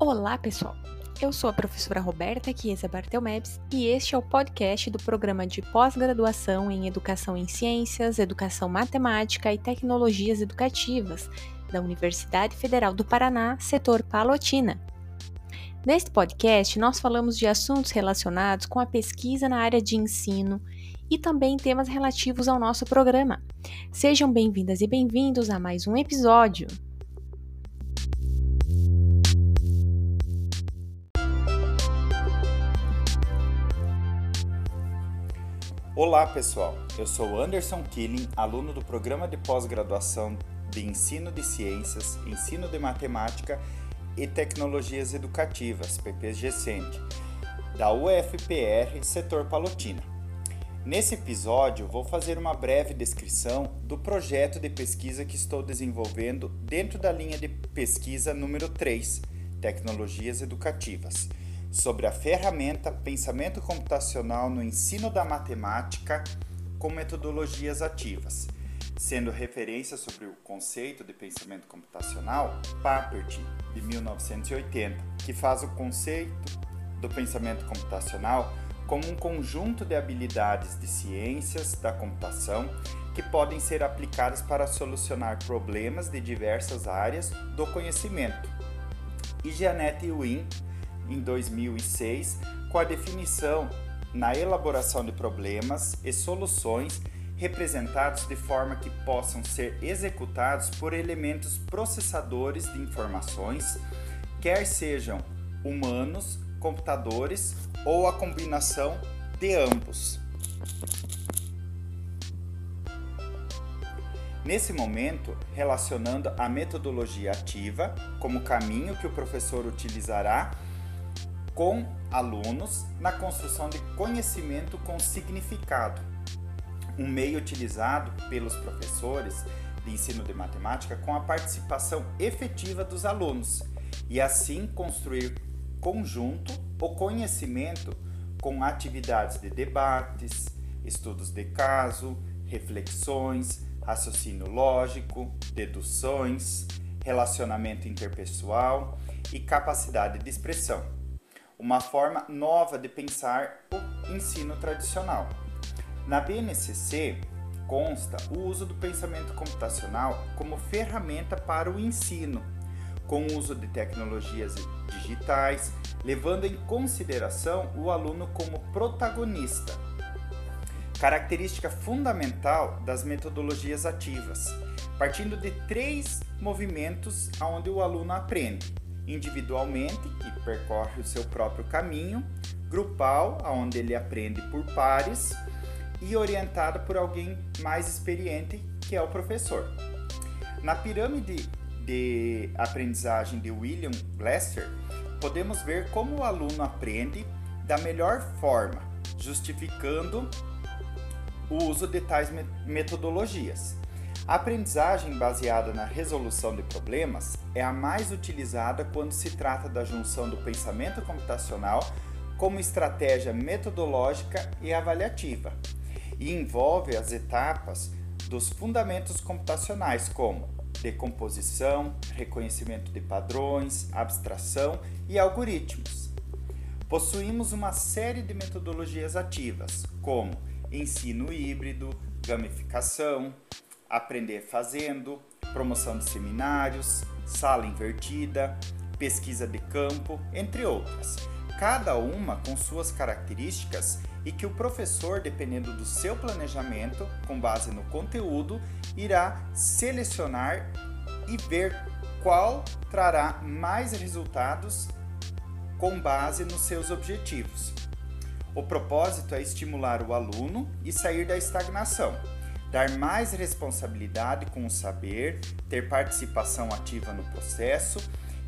Olá, pessoal! Eu sou a professora Roberta Chiesa Bartelmebs e este é o podcast do programa de pós-graduação em Educação em Ciências, Educação Matemática e Tecnologias Educativas da Universidade Federal do Paraná, setor Palotina. Neste podcast, nós falamos de assuntos relacionados com a pesquisa na área de ensino e também temas relativos ao nosso programa. Sejam bem-vindas e bem-vindos a mais um episódio. Olá pessoal, eu sou Anderson Killing, aluno do programa de pós-graduação de Ensino de Ciências, Ensino de Matemática e Tecnologias Educativas, PPGCENT, da UFPR, setor Palotina. Nesse episódio, vou fazer uma breve descrição do projeto de pesquisa que estou desenvolvendo dentro da linha de pesquisa número 3, Tecnologias Educativas sobre a ferramenta pensamento computacional no ensino da matemática com metodologias ativas, sendo referência sobre o conceito de pensamento computacional Papert, de 1980, que faz o conceito do pensamento computacional como um conjunto de habilidades de ciências da computação que podem ser aplicadas para solucionar problemas de diversas áreas do conhecimento. E Jeanette Wynne em 2006 com a definição na elaboração de problemas e soluções representados de forma que possam ser executados por elementos processadores de informações, quer sejam humanos, computadores ou a combinação de ambos. Nesse momento, relacionando a metodologia ativa como caminho que o professor utilizará com alunos na construção de conhecimento com significado, um meio utilizado pelos professores de ensino de matemática com a participação efetiva dos alunos e assim construir conjunto o conhecimento com atividades de debates, estudos de caso, reflexões, raciocínio lógico, deduções, relacionamento interpessoal e capacidade de expressão uma forma nova de pensar o ensino tradicional. Na BNCC consta o uso do pensamento computacional como ferramenta para o ensino, com o uso de tecnologias digitais, levando em consideração o aluno como protagonista. Característica fundamental das metodologias ativas, partindo de três movimentos onde o aluno aprende: individualmente, que percorre o seu próprio caminho, grupal, onde ele aprende por pares, e orientado por alguém mais experiente, que é o professor. Na pirâmide de aprendizagem de William Glasser, podemos ver como o aluno aprende da melhor forma, justificando o uso de tais metodologias. A aprendizagem baseada na resolução de problemas é a mais utilizada quando se trata da junção do pensamento computacional como estratégia metodológica e avaliativa, e envolve as etapas dos fundamentos computacionais, como decomposição, reconhecimento de padrões, abstração e algoritmos. Possuímos uma série de metodologias ativas, como ensino híbrido, gamificação, Aprender Fazendo, promoção de seminários, sala invertida, pesquisa de campo, entre outras. Cada uma com suas características e que o professor, dependendo do seu planejamento, com base no conteúdo, irá selecionar e ver qual trará mais resultados com base nos seus objetivos. O propósito é estimular o aluno e sair da estagnação dar mais responsabilidade com o saber, ter participação ativa no processo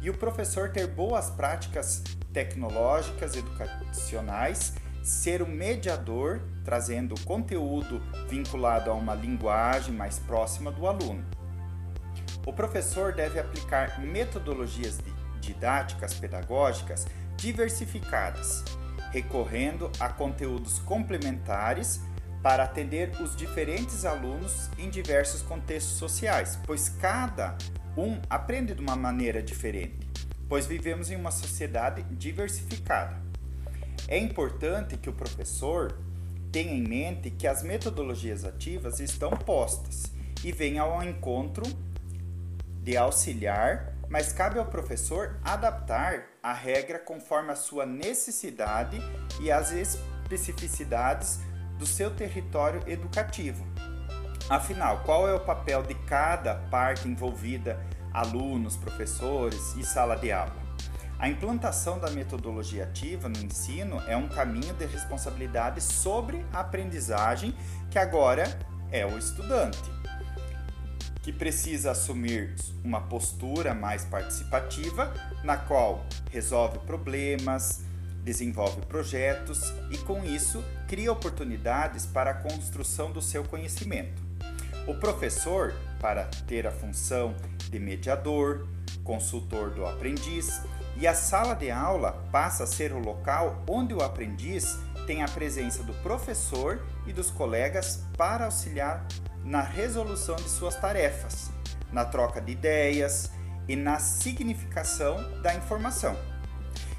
e o professor ter boas práticas tecnológicas educacionais, ser o mediador, trazendo conteúdo vinculado a uma linguagem mais próxima do aluno. O professor deve aplicar metodologias didáticas pedagógicas diversificadas, recorrendo a conteúdos complementares para atender os diferentes alunos em diversos contextos sociais, pois cada um aprende de uma maneira diferente. pois vivemos em uma sociedade diversificada. É importante que o professor tenha em mente que as metodologias ativas estão postas e venham ao encontro de auxiliar, mas cabe ao professor adaptar a regra conforme a sua necessidade e as especificidades do seu território educativo. Afinal, qual é o papel de cada parte envolvida, alunos, professores e sala de aula? A implantação da metodologia ativa no ensino é um caminho de responsabilidade sobre a aprendizagem que agora é o estudante, que precisa assumir uma postura mais participativa, na qual resolve problemas, desenvolve projetos e, com isso, cria oportunidades para a construção do seu conhecimento. O professor, para ter a função de mediador, consultor do aprendiz, e a sala de aula passa a ser o local onde o aprendiz tem a presença do professor e dos colegas para auxiliar na resolução de suas tarefas, na troca de ideias e na significação da informação.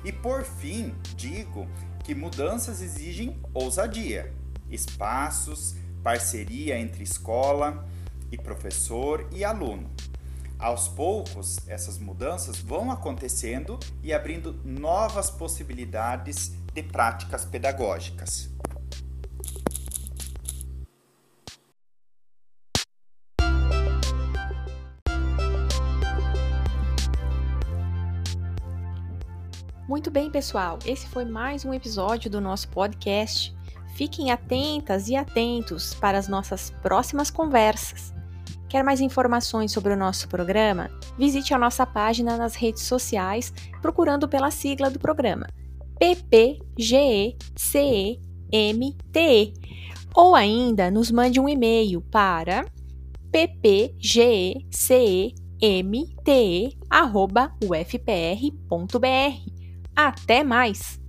E por fim, digo que mudanças exigem ousadia, espaços, parceria entre escola e professor e aluno. Aos poucos, essas mudanças vão acontecendo e abrindo novas possibilidades de práticas pedagógicas. Muito bem, pessoal, esse foi mais um episódio do nosso podcast. Fiquem atentas e atentos para as nossas próximas conversas. Quer mais informações sobre o nosso programa? Visite a nossa página nas redes sociais procurando pela sigla do programa PPGECEMTE ou ainda nos mande um e-mail para ppgecemte@ufpr.br. Até mais!